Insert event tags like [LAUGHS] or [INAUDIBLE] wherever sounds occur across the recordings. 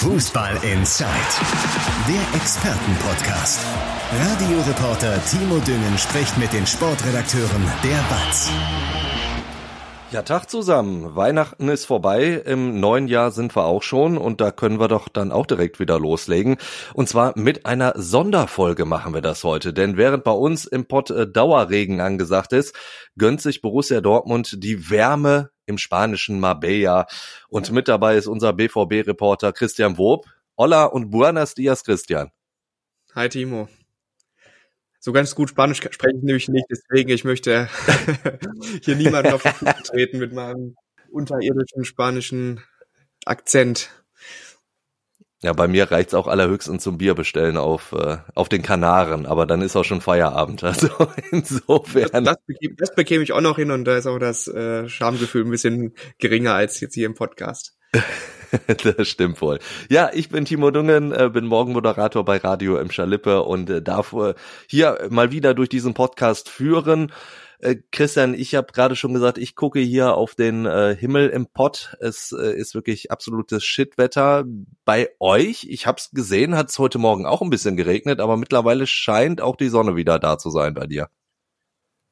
Fußball Inside, der Expertenpodcast. Radioreporter Timo Düngen spricht mit den Sportredakteuren der BATS. Ja, Tag zusammen. Weihnachten ist vorbei. Im neuen Jahr sind wir auch schon und da können wir doch dann auch direkt wieder loslegen. Und zwar mit einer Sonderfolge machen wir das heute. Denn während bei uns im Pott äh, Dauerregen angesagt ist, gönnt sich Borussia Dortmund die Wärme im spanischen Marbella. Und mit dabei ist unser BVB-Reporter Christian Wob. Hola und buenas dias, Christian. Hi, Timo. So ganz gut Spanisch spreche ich nämlich nicht, deswegen ich möchte [LAUGHS] hier niemanden auf den Fuß treten mit meinem unterirdischen spanischen Akzent. Ja, bei mir reicht's auch allerhöchstens zum Bier bestellen auf, äh, auf den Kanaren, aber dann ist auch schon Feierabend. [LAUGHS] Also insofern. Das, das, bekäme, das bekäme ich auch noch hin und da ist auch das äh, Schamgefühl ein bisschen geringer als jetzt hier im Podcast. [LAUGHS] das stimmt wohl. Ja, ich bin Timo Dungen, äh, bin Morgenmoderator bei Radio im Schalippe und äh, darf äh, hier mal wieder durch diesen Podcast führen. Christian, ich habe gerade schon gesagt, ich gucke hier auf den Himmel im Pott. Es ist wirklich absolutes Shitwetter. Bei euch, ich habe es gesehen, hat es heute Morgen auch ein bisschen geregnet, aber mittlerweile scheint auch die Sonne wieder da zu sein bei dir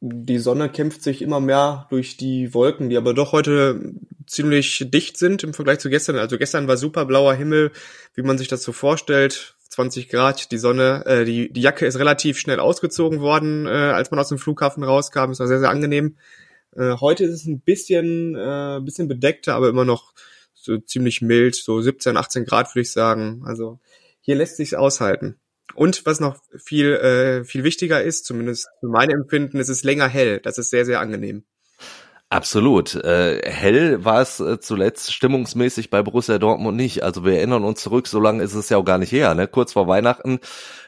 die Sonne kämpft sich immer mehr durch die Wolken, die aber doch heute ziemlich dicht sind im Vergleich zu gestern. Also gestern war super blauer Himmel, wie man sich das so vorstellt. 20 Grad, die Sonne, äh, die, die Jacke ist relativ schnell ausgezogen worden, äh, als man aus dem Flughafen rauskam. Es war sehr, sehr angenehm. Äh, heute ist es ein bisschen, äh, bisschen bedeckter, aber immer noch so ziemlich mild, so 17, 18 Grad würde ich sagen. Also hier lässt sich's aushalten. Und was noch viel, äh, viel wichtiger ist, zumindest für mein Empfinden, es ist länger hell. Das ist sehr, sehr angenehm. Absolut. Äh, hell war es äh, zuletzt stimmungsmäßig bei Borussia Dortmund nicht. Also wir erinnern uns zurück, so lange ist es ja auch gar nicht her. Ne? Kurz vor Weihnachten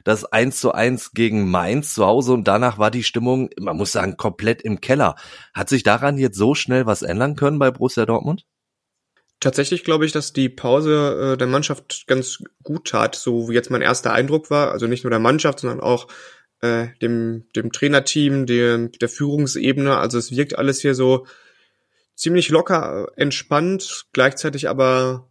das 1 zu 1 gegen Mainz zu Hause und danach war die Stimmung, man muss sagen, komplett im Keller. Hat sich daran jetzt so schnell was ändern können bei Borussia Dortmund? Tatsächlich glaube ich, dass die Pause äh, der Mannschaft ganz gut tat, so wie jetzt mein erster Eindruck war. Also nicht nur der Mannschaft, sondern auch äh, dem, dem Trainerteam, dem, der Führungsebene. Also es wirkt alles hier so ziemlich locker, entspannt, gleichzeitig aber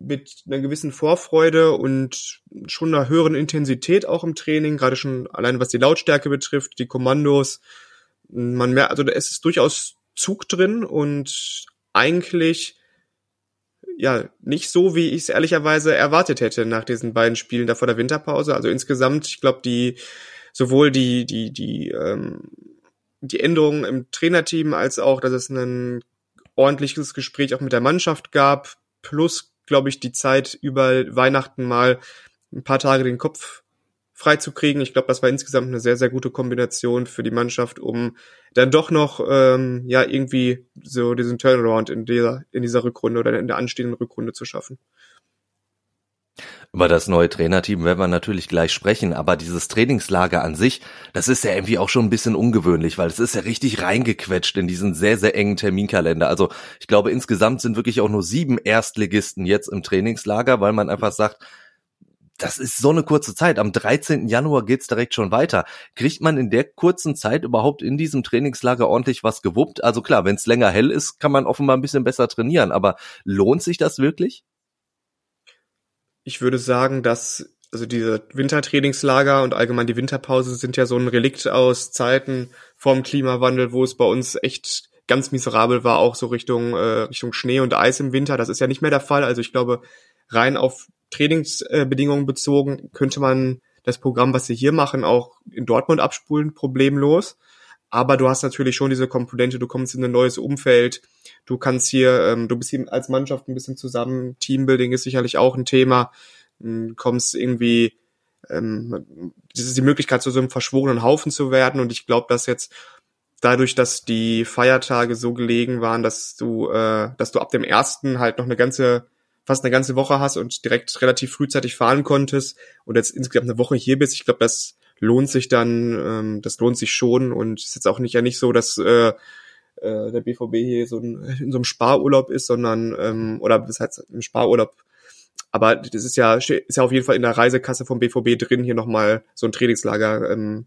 mit einer gewissen Vorfreude und schon einer höheren Intensität auch im Training, gerade schon allein was die Lautstärke betrifft, die Kommandos. Man merkt, also da ist es durchaus Zug drin und eigentlich ja, nicht so, wie ich es ehrlicherweise erwartet hätte nach diesen beiden Spielen da vor der Winterpause. Also insgesamt, ich glaube, die sowohl die, die, die, ähm, die Änderungen im Trainerteam als auch, dass es ein ordentliches Gespräch auch mit der Mannschaft gab, plus, glaube ich, die Zeit über Weihnachten mal ein paar Tage den Kopf freizukriegen. Ich glaube, das war insgesamt eine sehr, sehr gute Kombination für die Mannschaft, um dann doch noch ähm, ja irgendwie so diesen Turnaround in dieser in dieser Rückrunde oder in der anstehenden Rückrunde zu schaffen. Über das neue Trainerteam werden wir natürlich gleich sprechen, aber dieses Trainingslager an sich, das ist ja irgendwie auch schon ein bisschen ungewöhnlich, weil es ist ja richtig reingequetscht in diesen sehr, sehr engen Terminkalender. Also ich glaube, insgesamt sind wirklich auch nur sieben Erstligisten jetzt im Trainingslager, weil man einfach sagt, das ist so eine kurze Zeit. Am 13. Januar geht's direkt schon weiter. Kriegt man in der kurzen Zeit überhaupt in diesem Trainingslager ordentlich was gewuppt? Also klar, wenn es länger hell ist, kann man offenbar ein bisschen besser trainieren. Aber lohnt sich das wirklich? Ich würde sagen, dass also diese Wintertrainingslager und allgemein die Winterpause sind ja so ein Relikt aus Zeiten vorm Klimawandel, wo es bei uns echt ganz miserabel war, auch so Richtung äh, Richtung Schnee und Eis im Winter. Das ist ja nicht mehr der Fall. Also ich glaube, rein auf Trainingsbedingungen bezogen könnte man das Programm, was sie hier machen, auch in Dortmund abspulen, problemlos. Aber du hast natürlich schon diese Komponente, du kommst in ein neues Umfeld, du kannst hier, ähm, du bist hier als Mannschaft ein bisschen zusammen, Teambuilding ist sicherlich auch ein Thema, du kommst irgendwie, ähm, das ist die Möglichkeit, zu so einem verschworenen Haufen zu werden. Und ich glaube, dass jetzt dadurch, dass die Feiertage so gelegen waren, dass du, äh, dass du ab dem ersten halt noch eine ganze fast eine ganze Woche hast und direkt relativ frühzeitig fahren konntest und jetzt insgesamt eine Woche hier bist, ich glaube, das lohnt sich dann, ähm, das lohnt sich schon und ist jetzt auch nicht ja nicht so, dass äh, äh, der BVB hier so ein, in so einem Sparurlaub ist, sondern ähm, oder das heißt im Sparurlaub. Aber das ist ja ist ja auf jeden Fall in der Reisekasse vom BVB drin, hier nochmal so ein Trainingslager ähm,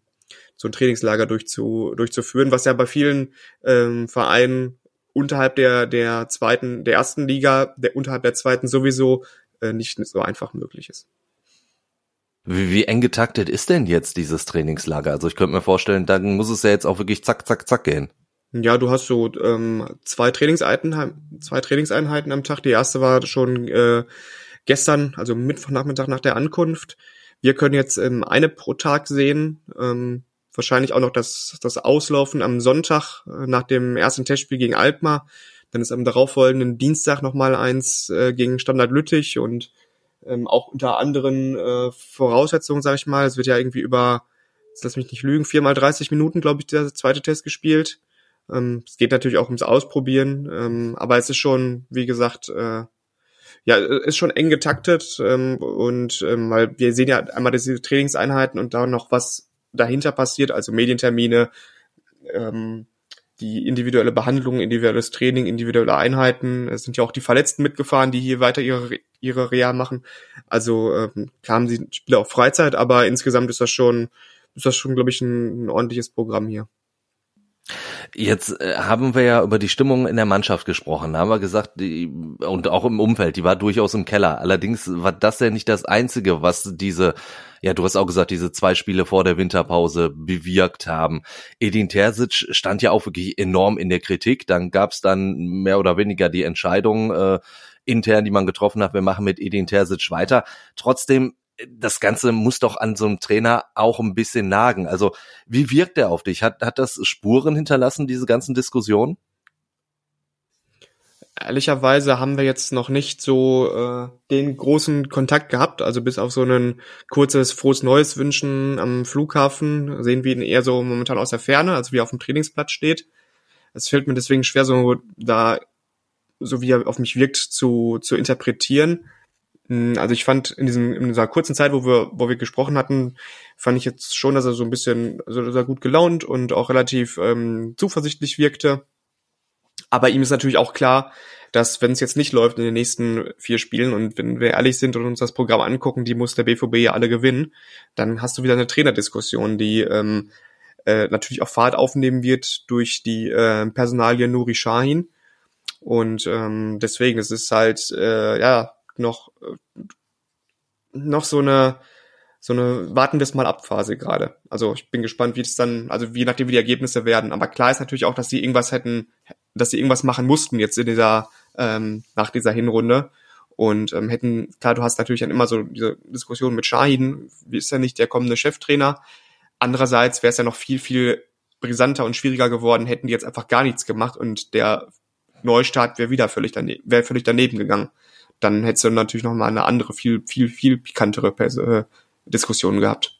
so ein Trainingslager durchzu, durchzuführen, was ja bei vielen ähm, Vereinen unterhalb der, der zweiten, der ersten Liga, der unterhalb der zweiten sowieso äh, nicht so einfach möglich ist. Wie, wie eng getaktet ist denn jetzt dieses Trainingslager? Also ich könnte mir vorstellen, dann muss es ja jetzt auch wirklich zack, zack, zack gehen. Ja, du hast so ähm, zwei Trainingseinheiten, zwei Trainingseinheiten am Tag. Die erste war schon äh, gestern, also Mittwochnachmittag nach der Ankunft. Wir können jetzt ähm, eine pro Tag sehen. Ähm, wahrscheinlich auch noch das, das Auslaufen am Sonntag äh, nach dem ersten Testspiel gegen Alkmaar. Dann ist am darauffolgenden Dienstag nochmal eins äh, gegen Standard Lüttich und ähm, auch unter anderen äh, Voraussetzungen, sage ich mal. Es wird ja irgendwie über, lass mich nicht lügen, viermal 30 Minuten, glaube ich, der zweite Test gespielt. Ähm, es geht natürlich auch ums Ausprobieren, ähm, aber es ist schon, wie gesagt, äh, ja, ist schon eng getaktet ähm, und ähm, weil wir sehen ja einmal diese Trainingseinheiten und da noch was dahinter passiert, also Medientermine, ähm, die individuelle Behandlung, individuelles Training, individuelle Einheiten. Es sind ja auch die Verletzten mitgefahren, die hier weiter ihre ihre Reha machen. Also ähm, klar haben sie Spieler auch Freizeit, aber insgesamt ist das schon ist das schon, glaube ich, ein, ein ordentliches Programm hier. Jetzt äh, haben wir ja über die Stimmung in der Mannschaft gesprochen. Haben wir gesagt, die, und auch im Umfeld, die war durchaus im Keller. Allerdings war das ja nicht das Einzige, was diese, ja, du hast auch gesagt, diese zwei Spiele vor der Winterpause bewirkt haben. Edin Terzic stand ja auch wirklich enorm in der Kritik. Dann gab es dann mehr oder weniger die Entscheidung äh, intern, die man getroffen hat, wir machen mit Edin Terzic weiter. Trotzdem das Ganze muss doch an so einem Trainer auch ein bisschen nagen. Also wie wirkt er auf dich? Hat, hat das Spuren hinterlassen, diese ganzen Diskussionen? Ehrlicherweise haben wir jetzt noch nicht so äh, den großen Kontakt gehabt. Also bis auf so ein kurzes frohes Neues wünschen am Flughafen sehen wir ihn eher so momentan aus der Ferne, also wie er auf dem Trainingsplatz steht. Es fällt mir deswegen schwer, so da so wie er auf mich wirkt, zu, zu interpretieren. Hm, also ich fand in diesem in dieser kurzen Zeit, wo wir wo wir gesprochen hatten, fand ich jetzt schon, dass er so ein bisschen also er gut gelaunt und auch relativ ähm, zuversichtlich wirkte. Aber ihm ist natürlich auch klar, dass wenn es jetzt nicht läuft in den nächsten vier Spielen und wenn wir ehrlich sind und uns das Programm angucken, die muss der BVB ja alle gewinnen, dann hast du wieder eine Trainerdiskussion, die ähm, äh, natürlich auch Fahrt aufnehmen wird durch die äh, Personalie Nuri Shahin. Und ähm, deswegen, es ist halt, äh, ja, noch, äh, noch so eine, so eine warten wir es mal ab Phase gerade. Also ich bin gespannt, wie es dann, also je nachdem wie die Ergebnisse werden. Aber klar ist natürlich auch, dass sie irgendwas hätten, dass sie irgendwas machen mussten jetzt in dieser ähm, nach dieser Hinrunde und ähm, hätten klar, du hast natürlich dann immer so diese Diskussion mit Shahin, wie ist er nicht der kommende Cheftrainer? Andererseits wäre es ja noch viel viel brisanter und schwieriger geworden, hätten die jetzt einfach gar nichts gemacht und der Neustart wäre wieder völlig daneben, wäre völlig daneben gegangen dann hättest du natürlich noch mal eine andere, viel, viel, viel pikantere äh, Diskussion gehabt.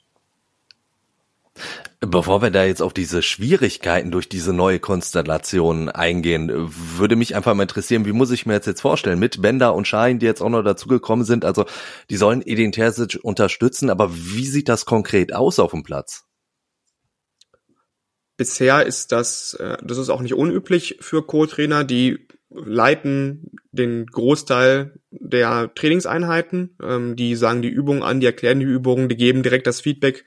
Bevor wir da jetzt auf diese Schwierigkeiten durch diese neue Konstellation eingehen, würde mich einfach mal interessieren, wie muss ich mir jetzt jetzt vorstellen, mit Bender und Schein, die jetzt auch noch dazugekommen sind, also die sollen Edin Terzic unterstützen, aber wie sieht das konkret aus auf dem Platz? Bisher ist das, äh, das ist auch nicht unüblich für Co-Trainer, die leiten den Großteil der Trainingseinheiten. Ähm, die sagen die Übungen an, die erklären die Übungen, die geben direkt das Feedback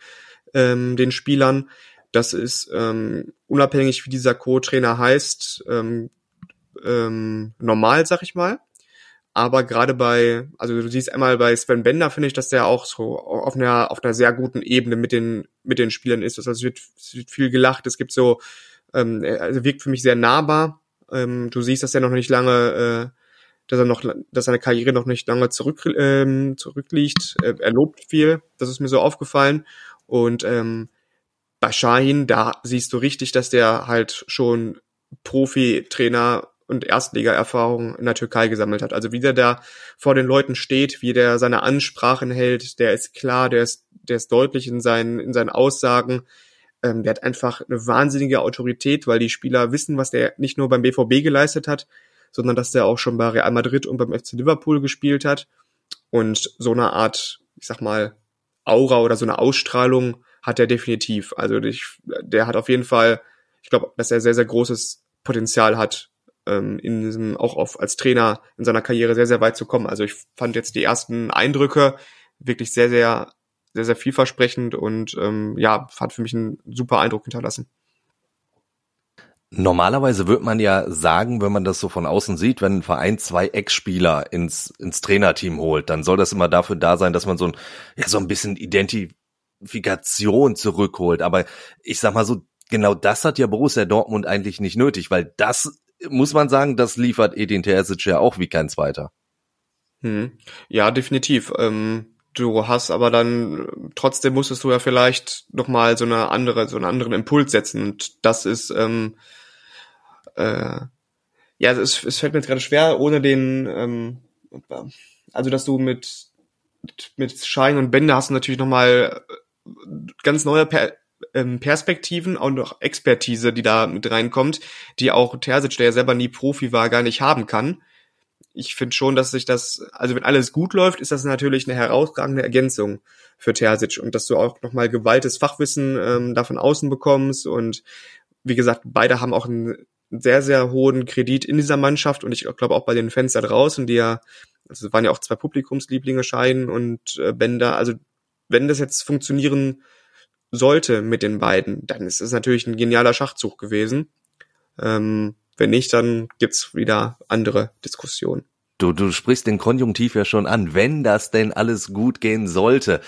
ähm, den Spielern. Das ist ähm, unabhängig, wie dieser Co-Trainer heißt, normal, sag ich mal. Aber gerade bei, also du siehst einmal bei Sven Bender, finde ich, dass der auch so auf einer, auf einer sehr guten Ebene mit den, mit den Spielern ist. Also es wird, es wird viel gelacht, es gibt so, ähm, also wirkt für mich sehr nahbar ähm, du siehst, dass er noch nicht lange, äh, dass er noch, dass seine Karriere noch nicht lange zurück, ähm, zurückliegt. Äh, er lobt viel, das ist mir so aufgefallen. Und ähm, bei Shahin, da siehst du richtig, dass der halt schon Profi-Trainer und Erstliga-Erfahrung in der Türkei gesammelt hat. Also wie der da vor den Leuten steht, wie der seine Ansprachen hält, der ist klar, der ist, der ist deutlich in seinen, in seinen Aussagen. Ähm, der hat einfach eine wahnsinnige Autorität, weil die Spieler wissen, was der nicht nur beim BVB geleistet hat, sondern dass der auch schon bei Real Madrid und beim FC Liverpool gespielt hat. Und so eine Art, ich sag mal, Aura oder so eine Ausstrahlung hat er definitiv. Also ich, der hat auf jeden Fall, ich glaube, dass er sehr, sehr großes Potenzial hat, ähm, in diesem, auch auf, als Trainer in seiner Karriere sehr, sehr weit zu kommen. Also ich fand jetzt die ersten Eindrücke wirklich sehr, sehr sehr, sehr vielversprechend und ähm, ja, hat für mich einen super Eindruck hinterlassen. Normalerweise wird man ja sagen, wenn man das so von außen sieht, wenn ein Verein zwei Ex-Spieler ins, ins Trainerteam holt, dann soll das immer dafür da sein, dass man so ein, ja, so ein bisschen Identifikation zurückholt. Aber ich sag mal so, genau das hat ja Borussia Dortmund eigentlich nicht nötig, weil das, muss man sagen, das liefert Edin Terzic ja auch wie kein zweiter. Hm. Ja, definitiv. Ähm du hast aber dann trotzdem musstest du ja vielleicht noch mal so eine andere so einen anderen Impuls setzen und das ist ähm, äh, ja es, es fällt mir jetzt gerade schwer ohne den ähm, also dass du mit mit Schein und Bände hast du natürlich noch mal ganz neue per ähm, Perspektiven und auch Expertise, die da mit reinkommt, die auch Terzic, der ja selber nie Profi war, gar nicht haben kann. Ich finde schon, dass sich das, also wenn alles gut läuft, ist das natürlich eine herausragende Ergänzung für Terzic. Und dass du auch nochmal gewaltes Fachwissen ähm, da von außen bekommst. Und wie gesagt, beide haben auch einen sehr, sehr hohen Kredit in dieser Mannschaft. Und ich glaube auch bei den Fans da draußen, die ja, also waren ja auch zwei Publikumslieblinge Schein und äh, Bender, also wenn das jetzt funktionieren sollte mit den beiden, dann ist es natürlich ein genialer Schachzug gewesen. Ähm, wenn nicht, dann gibt's wieder andere Diskussionen. Du, du sprichst den Konjunktiv ja schon an, wenn das denn alles gut gehen sollte.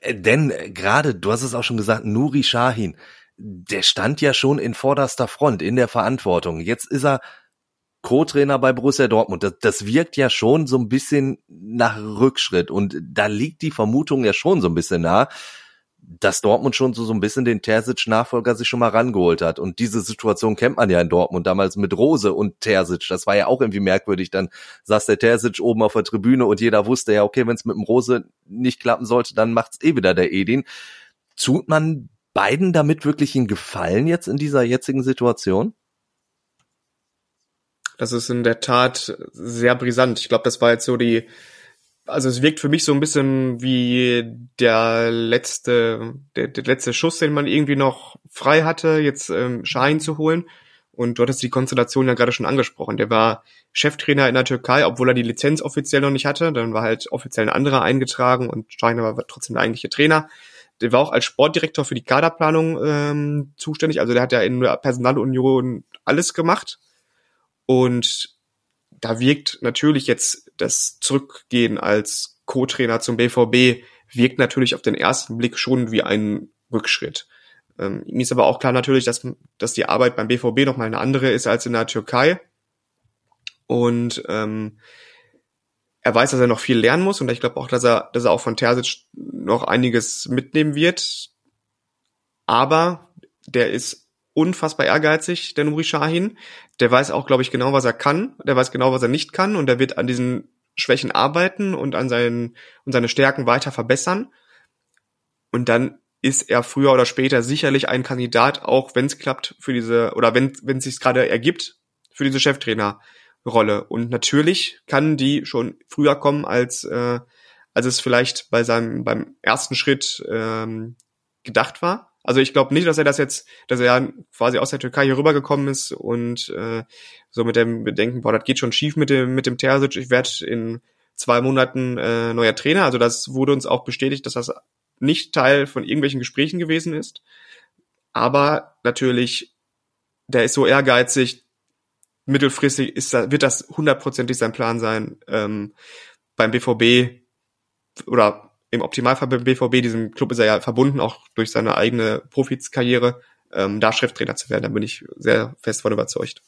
Äh, denn gerade, du hast es auch schon gesagt, Nuri Shahin, der stand ja schon in vorderster Front in der Verantwortung. Jetzt ist er Co-Trainer bei Borussia Dortmund. Das, das wirkt ja schon so ein bisschen nach Rückschritt und da liegt die Vermutung ja schon so ein bisschen nah, dass Dortmund schon so, so ein bisschen den Terzic-Nachfolger sich schon mal rangeholt hat. Und diese Situation kennt man ja in Dortmund damals mit Rose und Terzic. Das war ja auch irgendwie merkwürdig. Dann saß der Terzic oben auf der Tribüne und jeder wusste ja, okay, wenn es mit dem Rose nicht klappen sollte, dann macht's eh wieder der Edin. Tut man beiden damit wirklich einen Gefallen jetzt in dieser jetzigen Situation? Das ist in der Tat sehr brisant. Ich glaube, das war jetzt so die also es wirkt für mich so ein bisschen wie der letzte, der, der letzte Schuss, den man irgendwie noch frei hatte, jetzt ähm, Schein zu holen. Und du hattest die Konstellation ja gerade schon angesprochen. Der war Cheftrainer in der Türkei, obwohl er die Lizenz offiziell noch nicht hatte. Dann war halt offiziell ein anderer eingetragen und Schein war trotzdem der eigentliche Trainer. Der war auch als Sportdirektor für die Kaderplanung ähm, zuständig. Also der hat ja in der Personalunion alles gemacht. Und da wirkt natürlich jetzt das Zurückgehen als Co-Trainer zum BVB wirkt natürlich auf den ersten Blick schon wie ein Rückschritt. Ähm, ihm ist aber auch klar natürlich, dass, dass die Arbeit beim BVB nochmal eine andere ist als in der Türkei. Und ähm, er weiß, dass er noch viel lernen muss und ich glaube auch, dass er, dass er auch von Terzic noch einiges mitnehmen wird. Aber der ist unfassbar ehrgeizig, der Nuri Shahin. Der weiß auch, glaube ich, genau, was er kann. Der weiß genau, was er nicht kann. Und der wird an diesen Schwächen arbeiten und an seinen, und seine Stärken weiter verbessern. Und dann ist er früher oder später sicherlich ein Kandidat, auch wenn es klappt für diese, oder wenn wenn es sich gerade ergibt, für diese Cheftrainerrolle. Und natürlich kann die schon früher kommen, als, äh, als es vielleicht bei seinem, beim ersten Schritt ähm, gedacht war. Also ich glaube nicht, dass er das jetzt, dass er quasi aus der Türkei hier rübergekommen ist und äh, so mit dem Bedenken, boah, das geht schon schief mit dem mit dem Terzic. Ich werde in zwei Monaten äh, neuer Trainer. Also das wurde uns auch bestätigt, dass das nicht Teil von irgendwelchen Gesprächen gewesen ist. Aber natürlich, der ist so ehrgeizig. Mittelfristig ist, wird das hundertprozentig sein Plan sein, ähm, beim BVB oder im Optimalfall beim BVB, diesem Club ist er ja verbunden, auch durch seine eigene Profitskarriere, ähm, da Cheftrainer zu werden. Da bin ich sehr fest von überzeugt.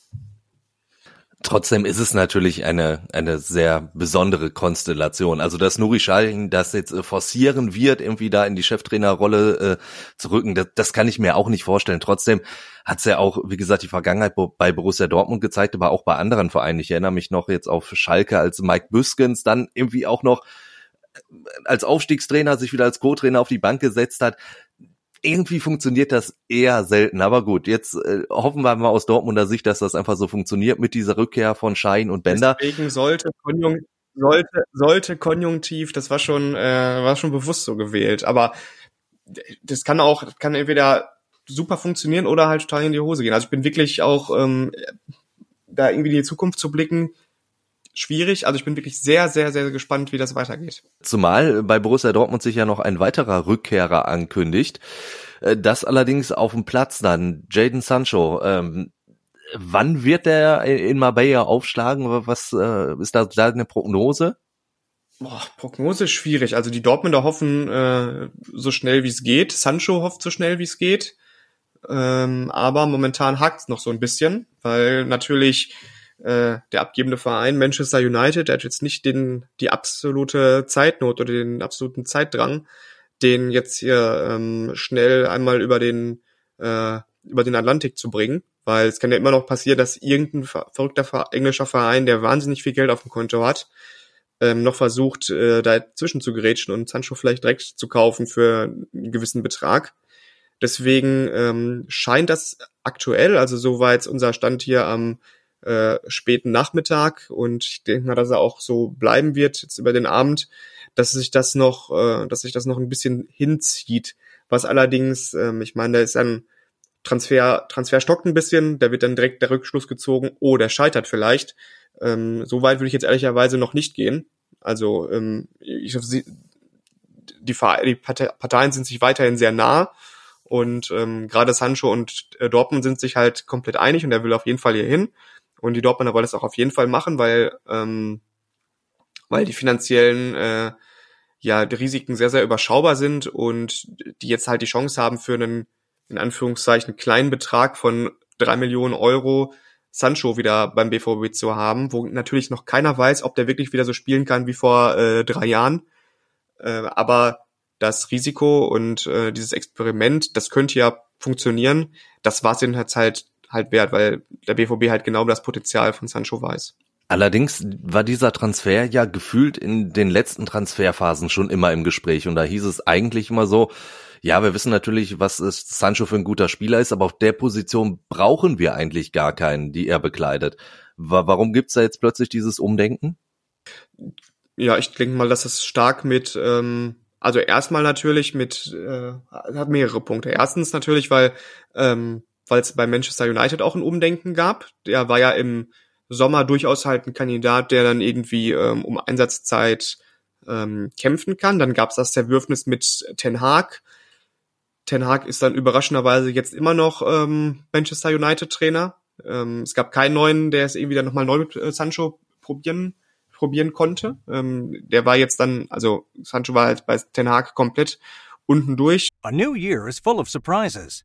Trotzdem ist es natürlich eine, eine sehr besondere Konstellation. Also, dass Nuri Sahin das jetzt äh, forcieren wird, irgendwie da in die Cheftrainerrolle äh, zu rücken, das, das kann ich mir auch nicht vorstellen. Trotzdem hat es ja auch, wie gesagt, die Vergangenheit bei Borussia Dortmund gezeigt, aber auch bei anderen Vereinen. Ich erinnere mich noch jetzt auf Schalke, als Mike Büskens dann irgendwie auch noch als Aufstiegstrainer sich wieder als Co-Trainer auf die Bank gesetzt hat. Irgendwie funktioniert das eher selten. Aber gut, jetzt äh, hoffen wir mal aus Dortmunder Sicht, dass das einfach so funktioniert mit dieser Rückkehr von Schein und Bender. Deswegen sollte Konjunk sollte, sollte Konjunktiv, das war schon, äh, war schon bewusst so gewählt. Aber das kann auch, kann entweder super funktionieren oder halt total in die Hose gehen. Also ich bin wirklich auch ähm, da irgendwie in die Zukunft zu blicken, schwierig. Also ich bin wirklich sehr, sehr, sehr gespannt, wie das weitergeht. Zumal bei Borussia Dortmund sich ja noch ein weiterer Rückkehrer ankündigt. Äh, das allerdings auf dem Platz dann, Jaden Sancho. Ähm, Wann wird der in Marbella aufschlagen? Was äh, ist da, da eine Prognose? Boah, Prognose ist schwierig. Also die Dortmunder hoffen äh, so schnell wie es geht. Sancho hofft so schnell wie es geht. Ähm, aber momentan hakt noch so ein bisschen, weil natürlich äh, der abgebende Verein Manchester United, der hat jetzt nicht den die absolute Zeitnot oder den absoluten Zeitdrang, den jetzt hier ähm, schnell einmal über den äh, über den Atlantik zu bringen, weil es kann ja immer noch passieren, dass irgendein verrückter englischer Verein, der wahnsinnig viel Geld auf dem Konto hat, ähm, noch versucht, äh, dazwischen zu gerätschen und Sancho vielleicht direkt zu kaufen für einen gewissen Betrag. Deswegen ähm, scheint das aktuell, also so war jetzt unser Stand hier am äh, späten Nachmittag und ich denke mal, dass er auch so bleiben wird jetzt über den Abend, dass sich das noch, äh, dass sich das noch ein bisschen hinzieht. Was allerdings, ähm, ich meine, da ist ein Transfer, Transfer stockt ein bisschen, da wird dann direkt der Rückschluss gezogen, oh, der scheitert vielleicht. Ähm, so weit würde ich jetzt ehrlicherweise noch nicht gehen. Also ähm, ich die, die Parteien sind sich weiterhin sehr nah und ähm, gerade Sancho und äh, Dortmund sind sich halt komplett einig und er will auf jeden Fall hier hin. Und die Dortmunder wollen das auch auf jeden Fall machen, weil, ähm, weil die finanziellen äh, ja, die Risiken sehr, sehr überschaubar sind und die jetzt halt die Chance haben für einen, in Anführungszeichen, kleinen Betrag von drei Millionen Euro Sancho wieder beim BVB zu haben, wo natürlich noch keiner weiß, ob der wirklich wieder so spielen kann wie vor äh, drei Jahren. Äh, aber das Risiko und äh, dieses Experiment, das könnte ja funktionieren. Das war es ihnen halt, halt wert, weil der BVB halt genau das Potenzial von Sancho weiß. Allerdings war dieser Transfer ja gefühlt in den letzten Transferphasen schon immer im Gespräch und da hieß es eigentlich immer so, ja, wir wissen natürlich, was ist Sancho für ein guter Spieler ist, aber auf der Position brauchen wir eigentlich gar keinen, die er bekleidet. Warum gibt's da jetzt plötzlich dieses Umdenken? Ja, ich denke mal, dass es stark mit, ähm, also erstmal natürlich mit, äh, hat mehrere Punkte. Erstens natürlich, weil ähm, weil es bei Manchester United auch ein Umdenken gab. Der war ja im Sommer durchaus halt ein Kandidat, der dann irgendwie ähm, um Einsatzzeit ähm, kämpfen kann. Dann gab es das Zerwürfnis mit Ten Hag. Ten Hag ist dann überraschenderweise jetzt immer noch ähm, Manchester United Trainer. Ähm, es gab keinen neuen, der es irgendwie dann nochmal neu mit äh, Sancho probieren probieren konnte. Ähm, der war jetzt dann, also Sancho war halt bei Ten Hag komplett unten durch. A new year is full of surprises,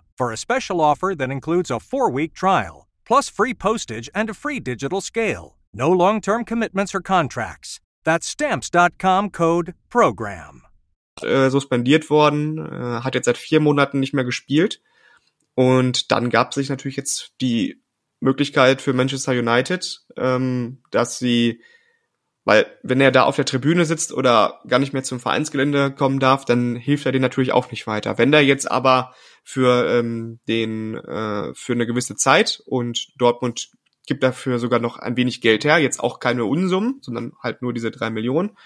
for a special offer that includes a four week trial, plus free postage and a free digital scale. No long term commitments or contracts. That's stamps.com code PROGRAM. Äh, suspendiert worden, äh, hat jetzt seit vier Monaten nicht mehr gespielt. Und dann gab sich natürlich jetzt die Möglichkeit für Manchester United, ähm, dass sie weil wenn er da auf der Tribüne sitzt oder gar nicht mehr zum Vereinsgelände kommen darf, dann hilft er denen natürlich auch nicht weiter. Wenn der jetzt aber für ähm, den äh, für eine gewisse Zeit und Dortmund gibt dafür sogar noch ein wenig Geld her, jetzt auch keine Unsummen, sondern halt nur diese drei Millionen.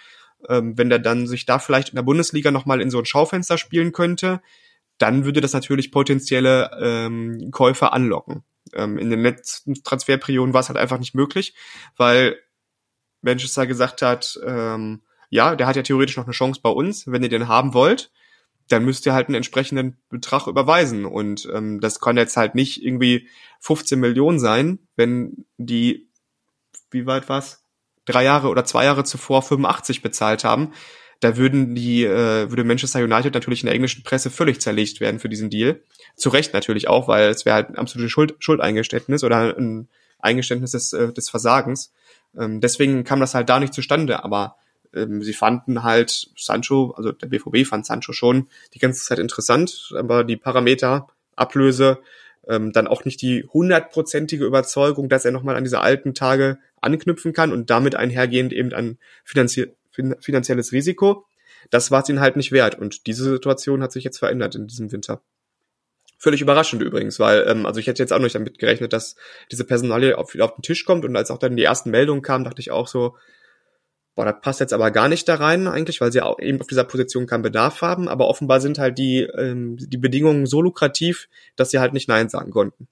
Ähm, wenn der dann sich da vielleicht in der Bundesliga nochmal in so ein Schaufenster spielen könnte, dann würde das natürlich potenzielle ähm, Käufer anlocken. Ähm, in den letzten Transferperioden war es halt einfach nicht möglich, weil Manchester gesagt hat, ähm, ja, der hat ja theoretisch noch eine Chance bei uns, wenn ihr den haben wollt, dann müsst ihr halt einen entsprechenden Betrag überweisen. Und ähm, das kann jetzt halt nicht irgendwie 15 Millionen sein, wenn die, wie weit was, drei Jahre oder zwei Jahre zuvor 85 bezahlt haben. Da würden die, äh, würde Manchester United natürlich in der englischen Presse völlig zerlegt werden für diesen Deal. Zu Recht natürlich auch, weil es wäre halt ein absolutes Schuld, Schuldeingeständnis oder ein Eingeständnis des, äh, des Versagens. Ähm, deswegen kam das halt da nicht zustande. Aber ähm, sie fanden halt Sancho, also der BVB fand Sancho schon die ganze Zeit interessant, aber die Parameter, Ablöse, ähm, dann auch nicht die hundertprozentige Überzeugung, dass er nochmal an diese alten Tage anknüpfen kann und damit einhergehend eben ein finanzie finanzielles Risiko. Das war es ihnen halt nicht wert. Und diese Situation hat sich jetzt verändert in diesem Winter. Völlig überraschend übrigens, weil, ähm, also ich hätte jetzt auch nicht damit gerechnet, dass diese Personalie auf, auf den Tisch kommt und als auch dann die ersten Meldungen kamen, dachte ich auch so, boah, das passt jetzt aber gar nicht da rein eigentlich, weil sie auch eben auf dieser Position keinen Bedarf haben, aber offenbar sind halt die, ähm, die Bedingungen so lukrativ, dass sie halt nicht Nein sagen konnten.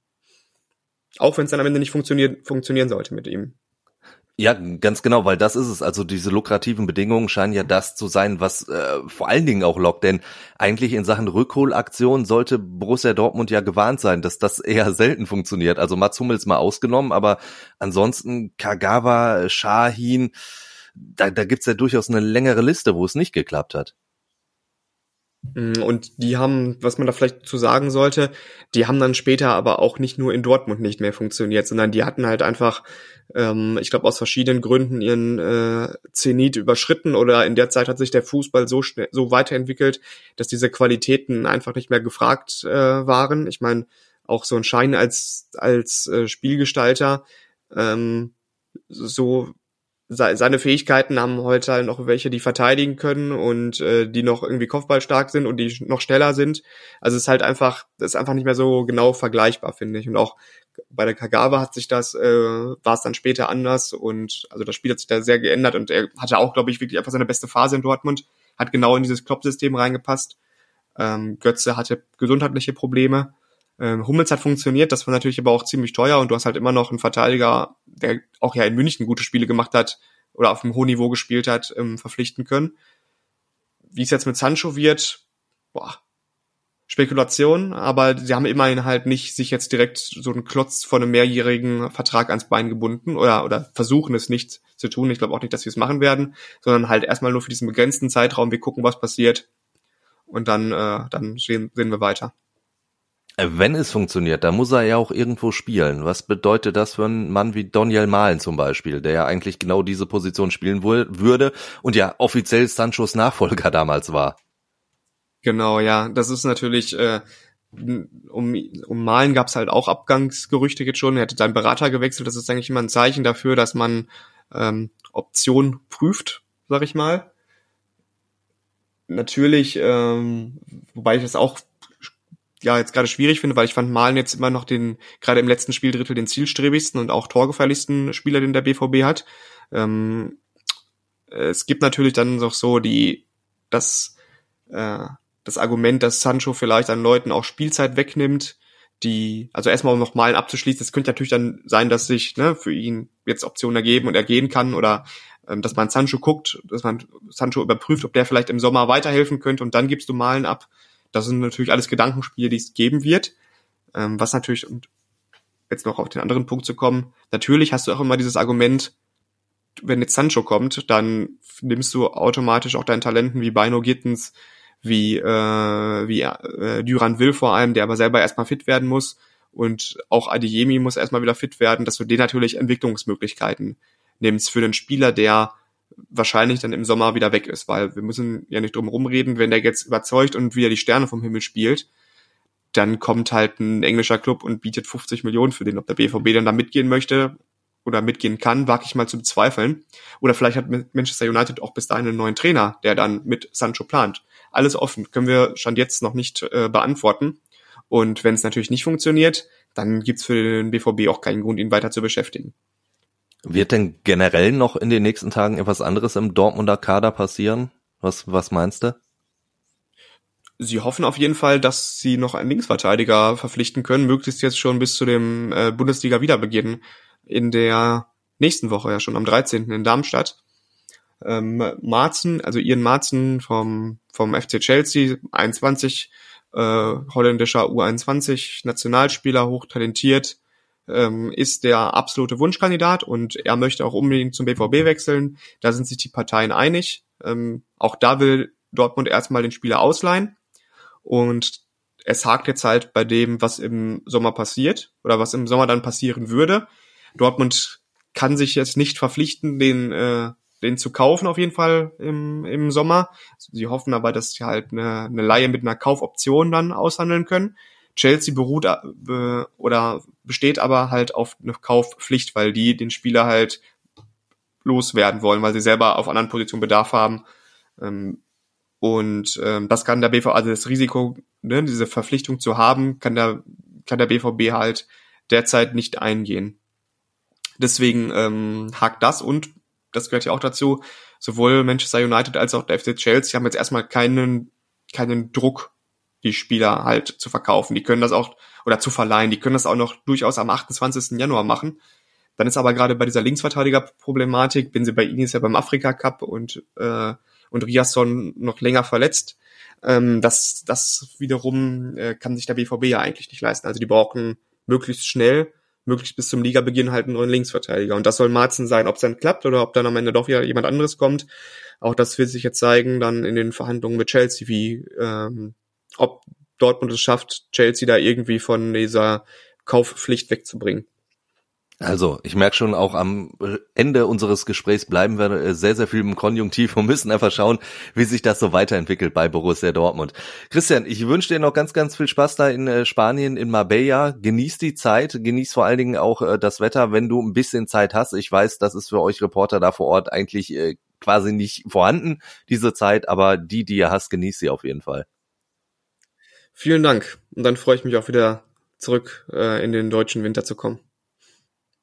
Auch wenn es dann am Ende nicht funktioniert, funktionieren sollte mit ihm. Ja, ganz genau, weil das ist es. Also diese lukrativen Bedingungen scheinen ja das zu sein, was äh, vor allen Dingen auch lockt. Denn eigentlich in Sachen Rückholaktion sollte Borussia Dortmund ja gewarnt sein, dass das eher selten funktioniert. Also Mats Hummels mal ausgenommen, aber ansonsten Kagawa, Shahin, da, da gibt's ja durchaus eine längere Liste, wo es nicht geklappt hat. Mm, und die haben, was man da vielleicht zu sagen sollte, die haben dann später aber auch nicht nur in Dortmund nicht mehr funktioniert, sondern die hatten halt einfach, ähm, ich glaube aus verschiedenen Gründen ihren äh, Zenit überschritten oder in der Zeit hat sich der Fußball so schnell, so weiterentwickelt, dass diese Qualitäten einfach nicht mehr gefragt äh, waren. Ich meine, auch so ein Schein als als äh, Spielgestalter ähm, so seine Fähigkeiten haben heute halt noch welche, die verteidigen können und äh, die noch irgendwie kopfballstark sind und die noch schneller sind. Also es ist halt einfach, ist einfach nicht mehr so genau vergleichbar, finde ich. Und auch bei der Kagawa hat sich das, äh, war es dann später anders und also das Spiel hat sich da sehr geändert und er hatte auch, glaube ich, wirklich einfach seine beste Phase in Dortmund, hat genau in dieses Klopp-System reingepasst. Ähm, Götze hatte gesundheitliche Probleme ähm, Hummels hat funktioniert, das war natürlich aber auch ziemlich teuer und du hast halt immer noch einen Verteidiger, der auch ja in München gute Spiele gemacht hat oder auf einem hohen Niveau gespielt hat, ähm, verpflichten können. Wie es jetzt mit Sancho wird, boah, Spekulation, aber sie haben immerhin halt nicht sich jetzt direkt so einen Klotz von einem mehrjährigen Vertrag ans Bein gebunden oder, oder versuchen es nicht zu tun. Ich glaube auch nicht, dass wir es machen werden, sondern halt erstmal nur für diesen begrenzten Zeitraum. Wir gucken, was passiert und dann, äh, dann sehen, sehen wir weiter. Äh, wenn es funktioniert, dann muss er ja auch irgendwo spielen. Was bedeutet das für einen Mann wie Daniel Mahlen zum Beispiel, der ja eigentlich genau diese Position spielen würde und ja offiziell Sanchos Nachfolger damals war? Genau, ja, das ist natürlich, äh, um, um Malen gab es halt auch Abgangsgerüchte jetzt schon. Er hätte seinen Berater gewechselt. Das ist eigentlich immer ein Zeichen dafür, dass man ähm, Optionen prüft, sag ich mal. Natürlich, ähm, wobei ich das auch ja jetzt gerade schwierig finde, weil ich fand Malen jetzt immer noch den, gerade im letzten Spieldrittel, den zielstrebigsten und auch torgefährlichsten Spieler, den der BVB hat. Ähm, es gibt natürlich dann noch so die, das, äh, das Argument, dass Sancho vielleicht an Leuten auch Spielzeit wegnimmt, die, also erstmal um noch Malen abzuschließen, es könnte natürlich dann sein, dass sich ne, für ihn jetzt Optionen ergeben und er gehen kann oder ähm, dass man Sancho guckt, dass man Sancho überprüft, ob der vielleicht im Sommer weiterhelfen könnte und dann gibst du Malen ab. Das sind natürlich alles Gedankenspiele, die es geben wird. Ähm, was natürlich, und jetzt noch auf den anderen Punkt zu kommen, natürlich hast du auch immer dieses Argument, wenn jetzt Sancho kommt, dann nimmst du automatisch auch deinen Talenten wie Bino Gittens, wie, äh, wie äh, Duran Will vor allem, der aber selber erstmal fit werden muss. Und auch Adeyemi muss erstmal wieder fit werden, dass du den natürlich Entwicklungsmöglichkeiten nimmst für den Spieler, der wahrscheinlich dann im Sommer wieder weg ist, weil wir müssen ja nicht drum rumreden, wenn der jetzt überzeugt und wieder die Sterne vom Himmel spielt, dann kommt halt ein englischer Club und bietet 50 Millionen für den. Ob der BVB dann da mitgehen möchte oder mitgehen kann, wage ich mal zu bezweifeln. Oder vielleicht hat Manchester United auch bis dahin einen neuen Trainer, der dann mit Sancho plant. Alles offen, können wir schon jetzt noch nicht äh, beantworten. Und wenn es natürlich nicht funktioniert, dann gibt's für den BVB auch keinen Grund, ihn weiter zu beschäftigen. Wird denn generell noch in den nächsten Tagen etwas anderes im Dortmunder Kader passieren? Was, was meinst du? Sie hoffen auf jeden Fall, dass sie noch einen Linksverteidiger verpflichten können, möglichst jetzt schon bis zu dem äh, Bundesliga-Wiederbeginn in der nächsten Woche, ja schon am 13. in Darmstadt. Ähm, Marzen, also Ian Marzen vom, vom FC Chelsea, 21, äh, holländischer U21 Nationalspieler, hochtalentiert, ähm, ist der absolute Wunschkandidat und er möchte auch unbedingt zum BVB wechseln. Da sind sich die Parteien einig. Ähm, auch da will Dortmund erstmal den Spieler ausleihen und es hakt jetzt halt bei dem, was im Sommer passiert oder was im Sommer dann passieren würde. Dortmund kann sich jetzt nicht verpflichten, den, äh, den zu kaufen auf jeden Fall im, im Sommer. Sie hoffen aber, dass sie halt eine, eine Laie mit einer Kaufoption dann aushandeln können. Chelsea beruht äh, oder besteht aber halt auf eine Kaufpflicht, weil die den Spieler halt loswerden wollen, weil sie selber auf anderen Positionen Bedarf haben. Ähm, und ähm, das kann der BVB, also das Risiko, ne, diese Verpflichtung zu haben, kann der, kann der BVB halt derzeit nicht eingehen. Deswegen ähm, hakt das und das gehört ja auch dazu, sowohl Manchester United als auch der FC Chelsea haben jetzt erstmal keinen, keinen Druck, die Spieler halt zu verkaufen. Die können das auch, oder zu verleihen, die können das auch noch durchaus am 28. Januar machen. Dann ist aber gerade bei dieser Linksverteidiger-Problematik, bin sie bei Ihnen ist ja beim Afrika Cup und, äh, und Riasson noch länger verletzt. Ähm, das, das wiederum äh, kann sich der BVB ja eigentlich nicht leisten. Also die brauchen möglichst schnell möglichst bis zum Ligabeginn halt einen neuen Linksverteidiger. Und das soll Marzen sein, ob es dann klappt oder ob dann am Ende doch wieder jemand anderes kommt. Auch das wird sich jetzt zeigen dann in den Verhandlungen mit Chelsea, wie ähm, ob Dortmund es schafft, Chelsea da irgendwie von dieser Kaufpflicht wegzubringen. Also, ich merke schon, auch am Ende unseres Gesprächs bleiben wir äh, sehr, sehr viel im Konjunktiv und müssen einfach schauen, wie sich das so weiterentwickelt bei Borussia Dortmund. Christian, ich wünsche dir noch ganz, ganz viel Spaß da in äh, Spanien, in Marbella. Genieß die Zeit, genieß vor allen Dingen auch äh, das Wetter, wenn du ein bisschen Zeit hast. Ich weiß, das ist für euch Reporter da vor Ort eigentlich quasi nicht vorhanden, diese Zeit, aber die, die ihr hast, genieß sie auf jeden Fall. Vielen Dank. Und dann freue ich mich auch wieder zurück in den deutschen Winter zu kommen.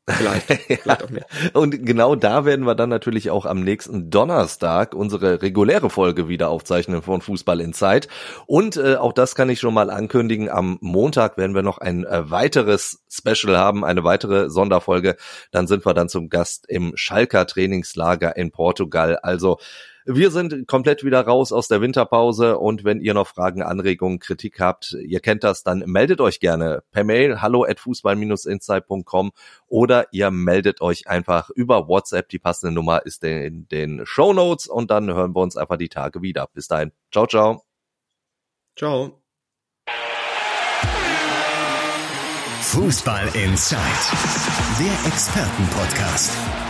Vielleicht, [LAUGHS] vielleicht auch mehr. Und genau da werden wir dann natürlich auch am nächsten Donnerstag unsere reguläre Folge wieder aufzeichnen von Fußball in Zeit. Und äh, auch das kann ich schon mal ankündigen. Am Montag werden wir noch ein äh, weiteres Special haben, eine weitere Sonderfolge. Dann sind wir dann zum Gast im Schalker Trainingslager in Portugal. Also wir sind komplett wieder raus aus der Winterpause und wenn ihr noch Fragen, Anregungen, Kritik habt, ihr kennt das, dann meldet euch gerne per Mail hallo at fußball-insight.com oder ihr meldet euch einfach über WhatsApp. Die passende Nummer ist in den Show Notes und dann hören wir uns einfach die Tage wieder. Bis dahin. Ciao, ciao. Ciao. Fußball Inside, der Expertenpodcast.